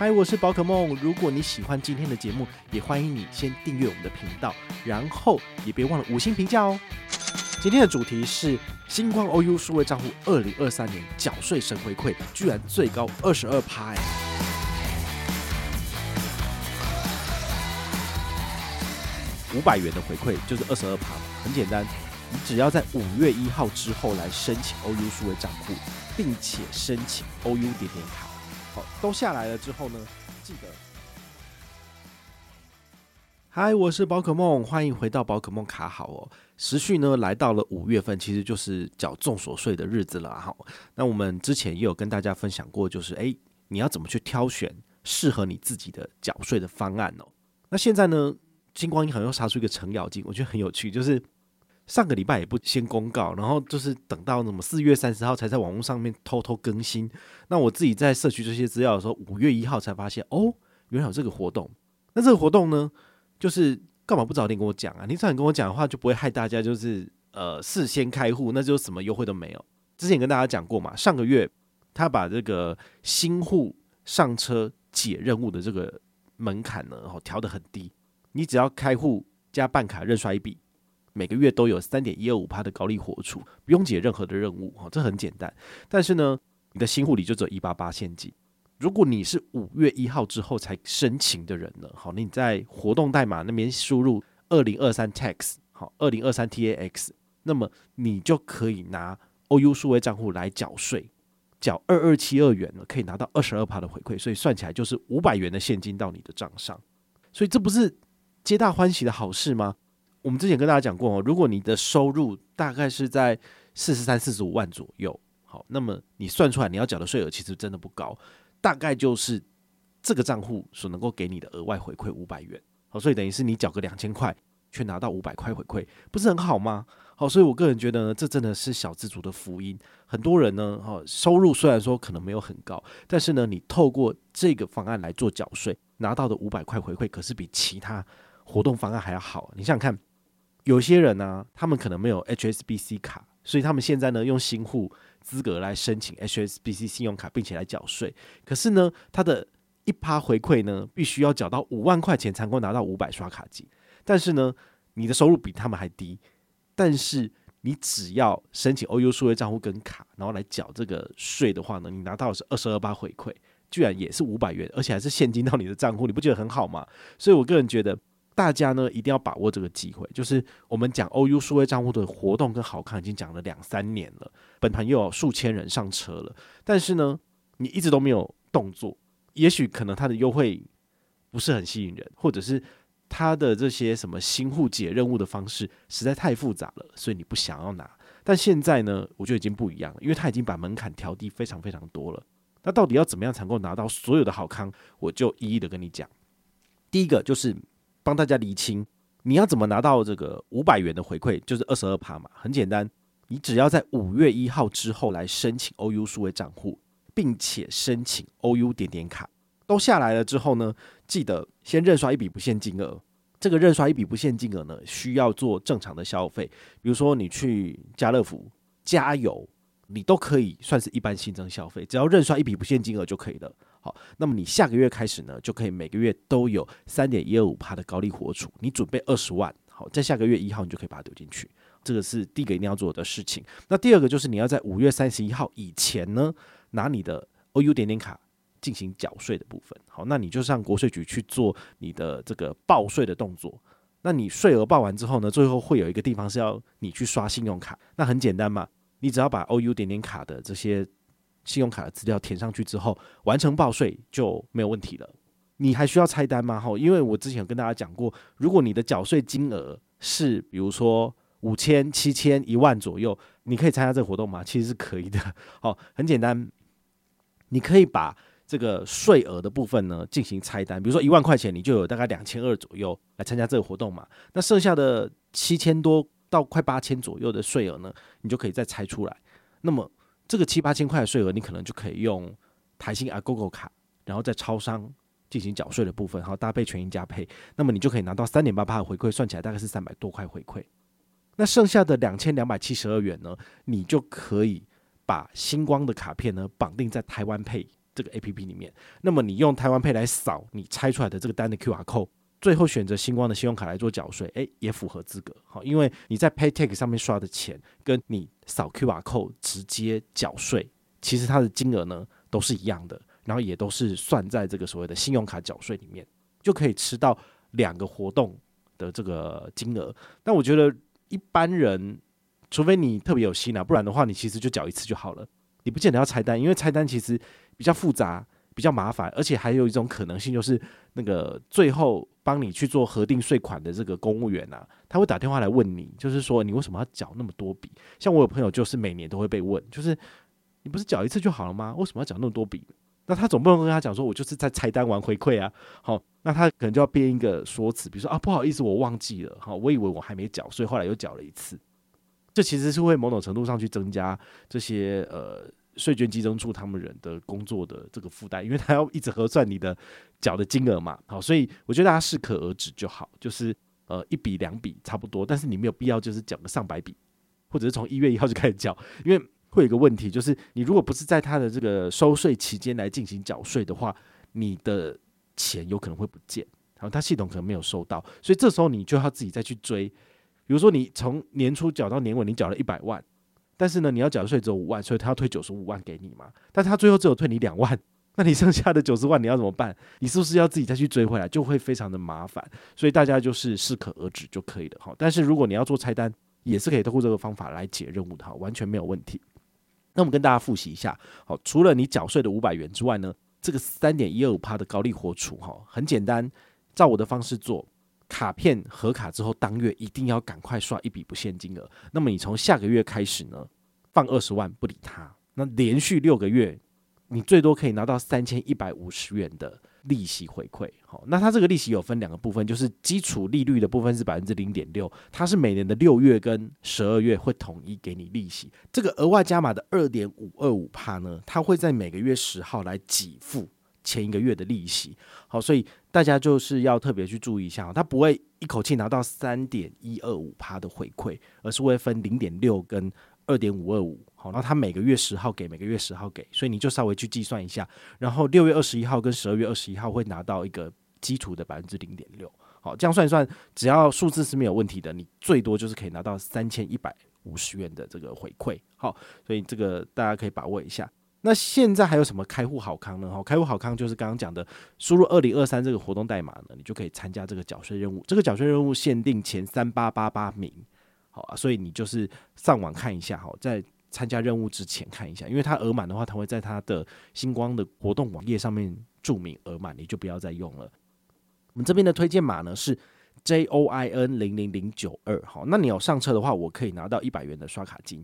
嗨，我是宝可梦。如果你喜欢今天的节目，也欢迎你先订阅我们的频道，然后也别忘了五星评价哦。今天的主题是新光 OU 数位账户二零二三年缴税神回馈，居然最高二十二趴！五百元的回馈就是二十二趴，很简单，你只要在五月一号之后来申请 OU 数位账户，并且申请 OU 点点卡。好，都下来了之后呢，记得，嗨，我是宝可梦，欢迎回到宝可梦卡好哦。时序呢来到了五月份，其实就是缴重所税的日子了哈。那我们之前也有跟大家分享过，就是诶，你要怎么去挑选适合你自己的缴税的方案哦。那现在呢，金光银行又杀出一个程咬金，我觉得很有趣，就是。上个礼拜也不先公告，然后就是等到什么四月三十号才在网络上面偷偷更新。那我自己在社区这些资料的时候，五月一号才发现哦，原来有这个活动。那这个活动呢，就是干嘛不早点跟我讲啊？你早点跟我讲的话，就不会害大家就是呃事先开户，那就什么优惠都没有。之前跟大家讲过嘛，上个月他把这个新户上车解任务的这个门槛呢，哦调得很低，你只要开户加办卡认刷一笔。每个月都有三点一二五趴的高利活储，不用解任何的任务，哈，这很简单。但是呢，你的新户里就只有一八八现金。如果你是五月一号之后才申请的人呢，好，你在活动代码那边输入二零二三 tax，好，二零二三 tax，那么你就可以拿 OU 数位账户来缴税，缴二二七二元了，可以拿到二十二趴的回馈，所以算起来就是五百元的现金到你的账上，所以这不是皆大欢喜的好事吗？我们之前跟大家讲过哦，如果你的收入大概是在四十三、四十五万左右，好，那么你算出来你要缴的税额其实真的不高，大概就是这个账户所能够给你的额外回馈五百元，好，所以等于是你缴个两千块，却拿到五百块回馈，不是很好吗？好，所以我个人觉得呢，这真的是小资族的福音。很多人呢，哈，收入虽然说可能没有很高，但是呢，你透过这个方案来做缴税，拿到的五百块回馈，可是比其他活动方案还要好。你想想看。有些人呢、他们可能没有 HSBC 卡，所以他们现在呢用新户资格来申请 HSBC 信用卡，并且来缴税。可是呢，他的一趴回馈呢，必须要缴到五万块钱才能够拿到五百刷卡金。但是呢，你的收入比他们还低，但是你只要申请 OU 数位账户跟卡，然后来缴这个税的话呢，你拿到的是二十二趴回馈，居然也是五百元，而且还是现金到你的账户，你不觉得很好吗？所以我个人觉得。大家呢一定要把握这个机会，就是我们讲 OU 数位账户的活动跟好康已经讲了两三年了，本团又有数千人上车了，但是呢，你一直都没有动作，也许可能它的优惠不是很吸引人，或者是它的这些什么新户解任务的方式实在太复杂了，所以你不想要拿。但现在呢，我觉得已经不一样了，因为它已经把门槛调低非常非常多了。那到底要怎么样才能够拿到所有的好康？我就一一的跟你讲。第一个就是。帮大家厘清，你要怎么拿到这个五百元的回馈，就是二十二趴嘛，很简单，你只要在五月一号之后来申请 OU 数位账户，并且申请 OU 点点卡，都下来了之后呢，记得先认刷一笔不限金额。这个认刷一笔不限金额呢，需要做正常的消费，比如说你去家乐福加油，你都可以算是一般新增消费，只要认刷一笔不限金额就可以了。好，那么你下个月开始呢，就可以每个月都有三点一二五帕的高利活储。你准备二十万，好，在下个月一号你就可以把它丢进去。这个是第一个一定要做的事情。那第二个就是你要在五月三十一号以前呢，拿你的 OU 点点卡进行缴税的部分。好，那你就上国税局去做你的这个报税的动作。那你税额报完之后呢，最后会有一个地方是要你去刷信用卡。那很简单嘛，你只要把 OU 点点卡的这些。信用卡的资料填上去之后，完成报税就没有问题了。你还需要拆单吗？哈，因为我之前有跟大家讲过，如果你的缴税金额是比如说五千、七千、一万左右，你可以参加这个活动吗？其实是可以的。好，很简单，你可以把这个税额的部分呢进行拆单。比如说一万块钱，你就有大概两千二左右来参加这个活动嘛。那剩下的七千多到快八千左右的税额呢，你就可以再拆出来。那么这个七八千块的税额，你可能就可以用台新 Agogo 卡，然后在超商进行缴税的部分，然后搭配全银加配，那么你就可以拿到三点八八的回馈，算起来大概是三百多块回馈。那剩下的两千两百七十二元呢，你就可以把星光的卡片呢绑定在台湾配这个 APP 里面。那么你用台湾配来扫你拆出来的这个单的 QR code，最后选择星光的信用卡来做缴税，诶，也符合资格。好，因为你在 PayTake 上面刷的钱，跟你扫 QR code 直接缴税，其实它的金额呢都是一样的，然后也都是算在这个所谓的信用卡缴税里面，就可以吃到两个活动的这个金额。但我觉得一般人，除非你特别有心啊，不然的话，你其实就缴一次就好了。你不见得要拆单，因为拆单其实比较复杂、比较麻烦，而且还有一种可能性就是，那个最后帮你去做核定税款的这个公务员啊，他会打电话来问你，就是说你为什么要缴那么多笔？像我有朋友就是每年都会被问，就是你不是缴一次就好了吗？为什么要缴那么多笔？那他总不能跟他讲说，我就是在拆单完回馈啊。好，那他可能就要编一个说辞，比如说啊，不好意思，我忘记了，好，我以为我还没缴，所以后来又缴了一次。这其实是会某种程度上去增加这些呃税捐集中处他们人的工作的这个负担，因为他要一直核算你的缴的金额嘛。好，所以我觉得大家适可而止就好，就是呃一笔两笔差不多，但是你没有必要就是缴个上百笔，或者是从一月一号就开始缴，因为会有一个问题，就是你如果不是在他的这个收税期间来进行缴税的话，你的钱有可能会不见，然后他系统可能没有收到，所以这时候你就要自己再去追。比如说，你从年初缴到年尾，你缴了一百万，但是呢，你要缴税只有五万，所以他要退九十五万给你嘛。但他最后只有退你两万，那你剩下的九十万你要怎么办？你是不是要自己再去追回来？就会非常的麻烦。所以大家就是适可而止就可以了哈。但是如果你要做拆单，也是可以通过这个方法来解任务的哈，完全没有问题。那我们跟大家复习一下，好，除了你缴税的五百元之外呢，这个三点一二五趴的高利活储哈，很简单，照我的方式做。卡片核卡之后，当月一定要赶快刷一笔不限金额。那么你从下个月开始呢，放二十万不理他，那连续六个月，你最多可以拿到三千一百五十元的利息回馈。好，那它这个利息有分两个部分，就是基础利率的部分是百分之零点六，它是每年的六月跟十二月会统一给你利息。这个额外加码的二点五二五趴呢，它会在每个月十号来给付。前一个月的利息，好，所以大家就是要特别去注意一下，它不会一口气拿到三点一二五趴的回馈，而是会分零点六跟二点五二五，好，然后它每个月十号给，每个月十号给，所以你就稍微去计算一下，然后六月二十一号跟十二月二十一号会拿到一个基础的百分之零点六，好，这样算一算，只要数字是没有问题的，你最多就是可以拿到三千一百五十元的这个回馈，好，所以这个大家可以把握一下。那现在还有什么开户好康呢？哈，开户好康就是刚刚讲的，输入二零二三这个活动代码呢，你就可以参加这个缴税任务。这个缴税任务限定前三八八八名，好啊，所以你就是上网看一下，哈，在参加任务之前看一下，因为它额满的话，它会在它的星光的活动网页上面注明额满，你就不要再用了。我们这边的推荐码呢是 J O I N 零零零九二，好，那你有上车的话，我可以拿到一百元的刷卡金。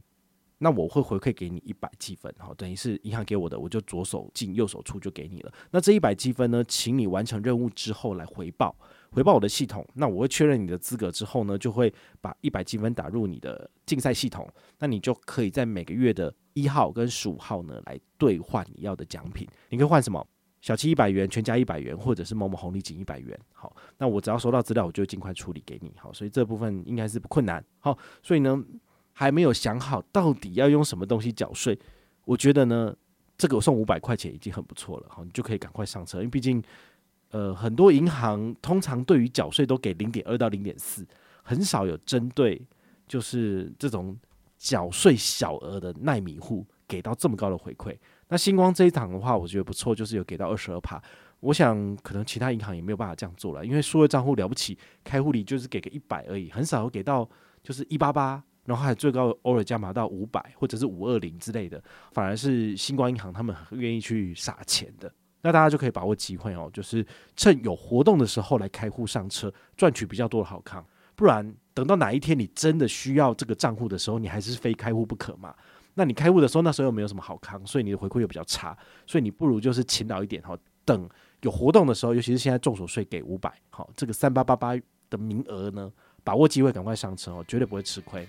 那我会回馈给你一百积分，好，等于是银行给我的，我就左手进右手出就给你了。那这一百积分呢，请你完成任务之后来回报，回报我的系统。那我会确认你的资格之后呢，就会把一百积分打入你的竞赛系统。那你就可以在每个月的一号跟十五号呢来兑换你要的奖品。你可以换什么？小七一百元，全家一百元，或者是某某红利锦一百元。好，那我只要收到资料，我就尽快处理给你。好，所以这部分应该是不困难。好，所以呢。还没有想好到底要用什么东西缴税，我觉得呢，这个我送五百块钱已经很不错了，好，你就可以赶快上车，因为毕竟，呃，很多银行通常对于缴税都给零点二到零点四，很少有针对就是这种缴税小额的耐米户给到这么高的回馈。那星光这一档的话，我觉得不错，就是有给到二十二趴，我想可能其他银行也没有办法这样做了，因为数位账户了不起，开户里就是给个一百而已，很少有给到就是一八八。然后还最高偶尔加码到五百或者是五二零之类的，反而是星光银行他们很愿意去撒钱的。那大家就可以把握机会哦，就是趁有活动的时候来开户上车，赚取比较多的好康。不然等到哪一天你真的需要这个账户的时候，你还是非开户不可嘛。那你开户的时候那时候又没有什么好康，所以你的回馈又比较差，所以你不如就是勤劳一点哈，等有活动的时候，尤其是现在综所税给五百，好，这个三八八八的名额呢，把握机会赶快上车哦，绝对不会吃亏。